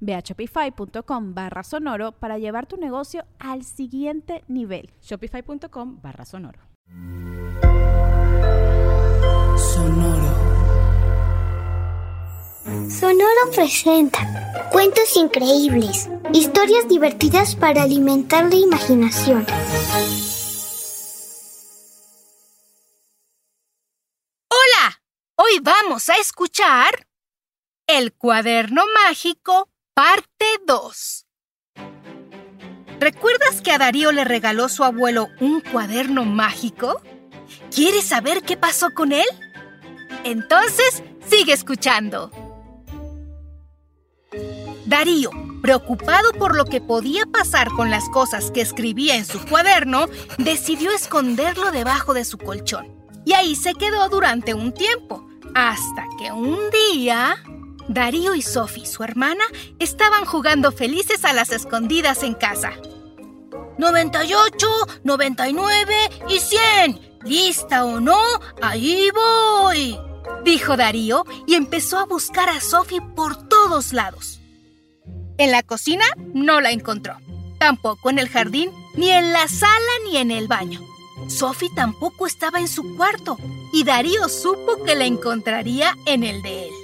Ve a shopify.com barra sonoro para llevar tu negocio al siguiente nivel. Shopify.com barra sonoro. Sonoro. Sonoro presenta cuentos increíbles, historias divertidas para alimentar la imaginación. Hola, hoy vamos a escuchar el cuaderno mágico, parte 2. ¿Recuerdas que a Darío le regaló su abuelo un cuaderno mágico? ¿Quieres saber qué pasó con él? Entonces, sigue escuchando. Darío, preocupado por lo que podía pasar con las cosas que escribía en su cuaderno, decidió esconderlo debajo de su colchón. Y ahí se quedó durante un tiempo, hasta que un día... Darío y Sophie, su hermana, estaban jugando felices a las escondidas en casa. 98, 99 y 100. ¿Lista o no? Ahí voy. Dijo Darío y empezó a buscar a Sophie por todos lados. En la cocina no la encontró. Tampoco en el jardín, ni en la sala, ni en el baño. Sophie tampoco estaba en su cuarto y Darío supo que la encontraría en el de él.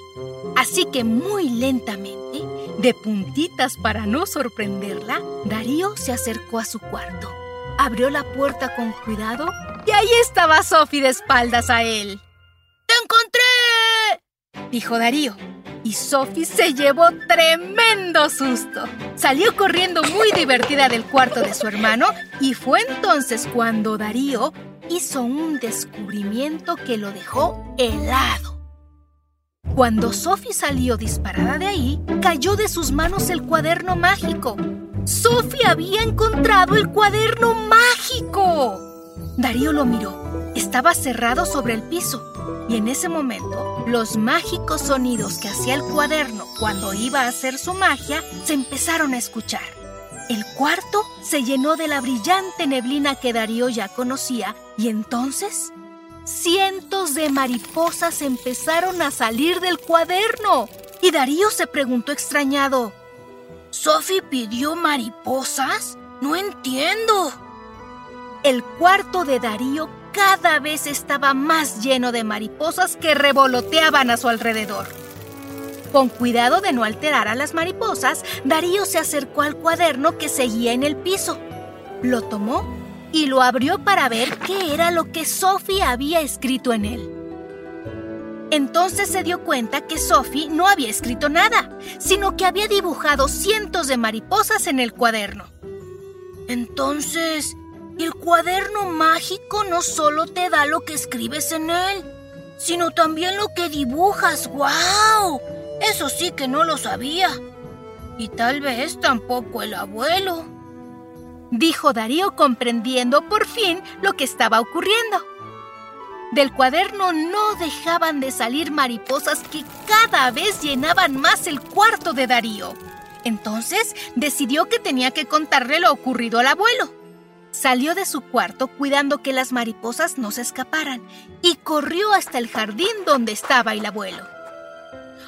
Así que muy lentamente, de puntitas para no sorprenderla, Darío se acercó a su cuarto. Abrió la puerta con cuidado y ahí estaba Sophie de espaldas a él. ¡Te encontré! dijo Darío. Y Sophie se llevó tremendo susto. Salió corriendo muy divertida del cuarto de su hermano y fue entonces cuando Darío hizo un descubrimiento que lo dejó helado. Cuando Sophie salió disparada de ahí, cayó de sus manos el cuaderno mágico. ¡Sophie había encontrado el cuaderno mágico! Darío lo miró. Estaba cerrado sobre el piso. Y en ese momento, los mágicos sonidos que hacía el cuaderno cuando iba a hacer su magia se empezaron a escuchar. El cuarto se llenó de la brillante neblina que Darío ya conocía y entonces cientos de mariposas empezaron a salir del cuaderno. Y Darío se preguntó extrañado, ¿Sophie pidió mariposas? No entiendo. El cuarto de Darío cada vez estaba más lleno de mariposas que revoloteaban a su alrededor. Con cuidado de no alterar a las mariposas, Darío se acercó al cuaderno que seguía en el piso. Lo tomó y lo abrió para ver qué era lo que Sophie había escrito en él. Entonces se dio cuenta que Sophie no había escrito nada, sino que había dibujado cientos de mariposas en el cuaderno. Entonces, el cuaderno mágico no solo te da lo que escribes en él, sino también lo que dibujas. ¡Guau! Eso sí que no lo sabía. Y tal vez tampoco el abuelo dijo Darío comprendiendo por fin lo que estaba ocurriendo. Del cuaderno no dejaban de salir mariposas que cada vez llenaban más el cuarto de Darío. Entonces decidió que tenía que contarle lo ocurrido al abuelo. Salió de su cuarto cuidando que las mariposas no se escaparan y corrió hasta el jardín donde estaba el abuelo.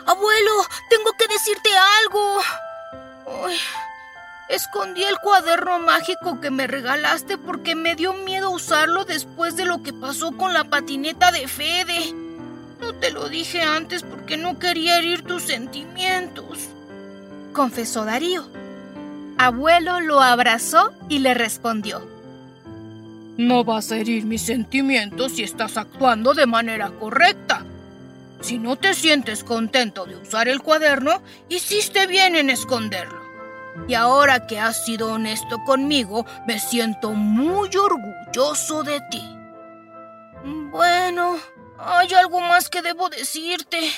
Abuelo, tengo que decirte algo. Escondí el cuaderno mágico que me regalaste porque me dio miedo usarlo después de lo que pasó con la patineta de Fede. No te lo dije antes porque no quería herir tus sentimientos, confesó Darío. Abuelo lo abrazó y le respondió. No vas a herir mis sentimientos si estás actuando de manera correcta. Si no te sientes contento de usar el cuaderno, hiciste bien en esconderlo. Y ahora que has sido honesto conmigo, me siento muy orgulloso de ti. Bueno, hay algo más que debo decirte.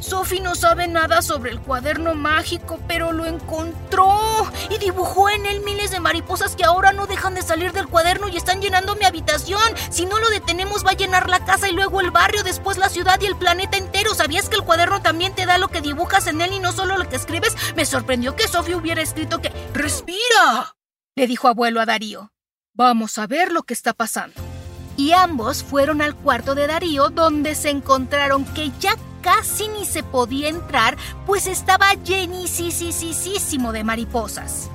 Sophie no sabe nada sobre el cuaderno mágico, pero lo encontró y dibujó en él miles de mariposas que ahora no dejan de salir del cuaderno y están llenando mi habitación. Si no lo detenemos va a llenar la casa y luego el barrio, después la ciudad y el planeta entero. ¿Sabías que el cuaderno también te da lo que dibujas en él y no solo lo que escribes? Me sorprendió que Sophie hubiera escrito que ¡Respira! le dijo abuelo a Darío. Vamos a ver lo que está pasando. Y ambos fueron al cuarto de Darío donde se encontraron que ya casi ni se podía entrar, pues estaba llenísimo de mariposas.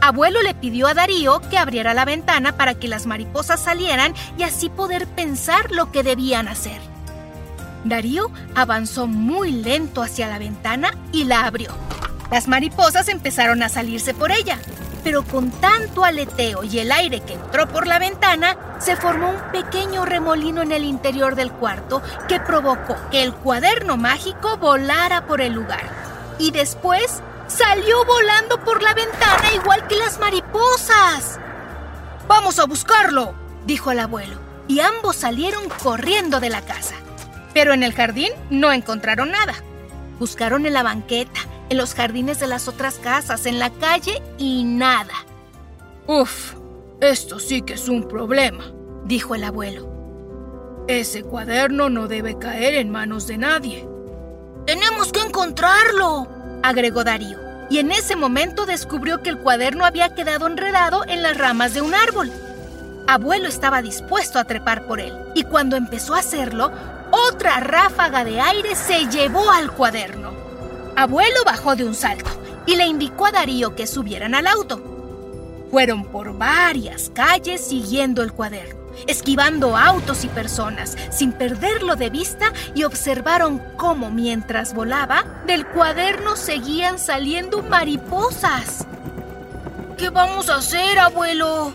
Abuelo le pidió a Darío que abriera la ventana para que las mariposas salieran y así poder pensar lo que debían hacer. Darío avanzó muy lento hacia la ventana y la abrió. Las mariposas empezaron a salirse por ella, pero con tanto aleteo y el aire que entró por la ventana, se formó un pequeño remolino en el interior del cuarto que provocó que el cuaderno mágico volara por el lugar. Y después salió volando por la ventana igual que las mariposas. Vamos a buscarlo, dijo el abuelo, y ambos salieron corriendo de la casa. Pero en el jardín no encontraron nada. Buscaron en la banqueta, en los jardines de las otras casas, en la calle y nada. Uf, esto sí que es un problema, dijo el abuelo. Ese cuaderno no debe caer en manos de nadie. Tenemos que encontrarlo, agregó Darío, y en ese momento descubrió que el cuaderno había quedado enredado en las ramas de un árbol. Abuelo estaba dispuesto a trepar por él, y cuando empezó a hacerlo, otra ráfaga de aire se llevó al cuaderno. Abuelo bajó de un salto y le indicó a Darío que subieran al auto. Fueron por varias calles siguiendo el cuaderno, esquivando autos y personas, sin perderlo de vista y observaron cómo mientras volaba, del cuaderno seguían saliendo mariposas. ¿Qué vamos a hacer, abuelo?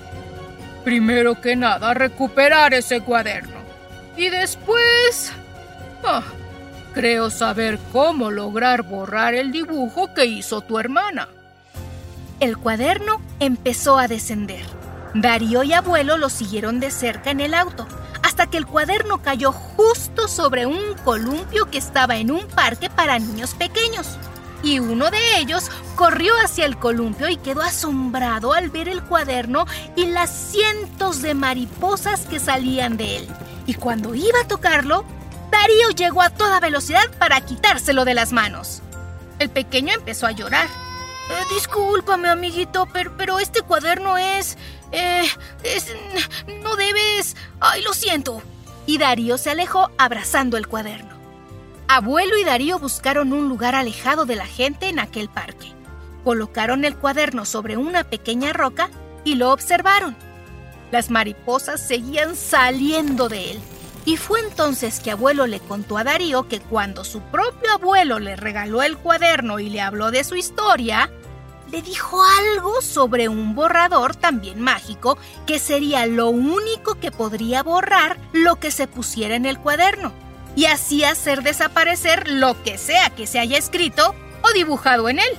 Primero que nada, recuperar ese cuaderno. Y después... Ah, Creo saber cómo lograr borrar el dibujo que hizo tu hermana. El cuaderno empezó a descender. Darío y abuelo lo siguieron de cerca en el auto, hasta que el cuaderno cayó justo sobre un columpio que estaba en un parque para niños pequeños. Y uno de ellos corrió hacia el columpio y quedó asombrado al ver el cuaderno y las cientos de mariposas que salían de él. Y cuando iba a tocarlo, Darío llegó a toda velocidad para quitárselo de las manos. El pequeño empezó a llorar. Eh, discúlpame, amiguito, pero, este cuaderno es... Eh, es... No debes... Ay, lo siento. Y Darío se alejó abrazando el cuaderno. Abuelo y Darío buscaron un lugar alejado de la gente en aquel parque. Colocaron el cuaderno sobre una pequeña roca y lo observaron. Las mariposas seguían saliendo de él y fue entonces que abuelo le contó a Darío que cuando su propio abuelo le regaló el cuaderno y le habló de su historia, le dijo algo sobre un borrador también mágico que sería lo único que podría borrar lo que se pusiera en el cuaderno y así hacer desaparecer lo que sea que se haya escrito o dibujado en él.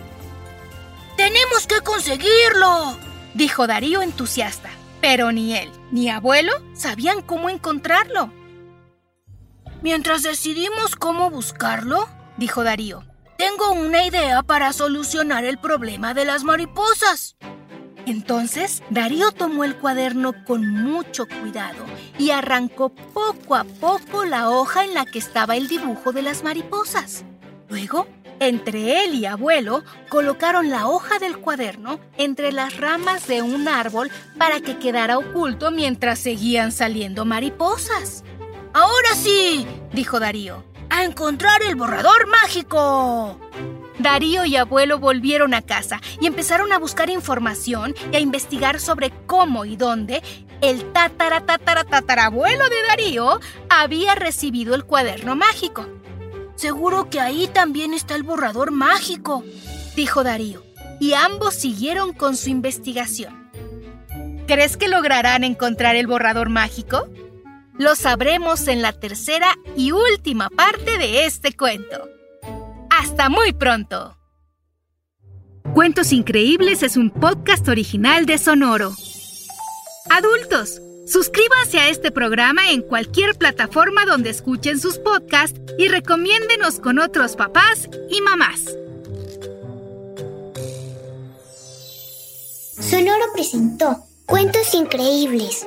Tenemos que conseguirlo, dijo Darío entusiasta, pero ni él ni abuelo sabían cómo encontrarlo. Mientras decidimos cómo buscarlo, dijo Darío, tengo una idea para solucionar el problema de las mariposas. Entonces, Darío tomó el cuaderno con mucho cuidado y arrancó poco a poco la hoja en la que estaba el dibujo de las mariposas. Luego, entre él y abuelo, colocaron la hoja del cuaderno entre las ramas de un árbol para que quedara oculto mientras seguían saliendo mariposas. Ahora sí, dijo Darío, a encontrar el borrador mágico. Darío y abuelo volvieron a casa y empezaron a buscar información y a investigar sobre cómo y dónde el tatara tatara tatarabuelo de Darío había recibido el cuaderno mágico. Seguro que ahí también está el borrador mágico, dijo Darío, y ambos siguieron con su investigación. ¿Crees que lograrán encontrar el borrador mágico? Lo sabremos en la tercera y última parte de este cuento. ¡Hasta muy pronto! Cuentos Increíbles es un podcast original de Sonoro. Adultos, suscríbanse a este programa en cualquier plataforma donde escuchen sus podcasts y recomiéndenos con otros papás y mamás. Sonoro presentó Cuentos Increíbles,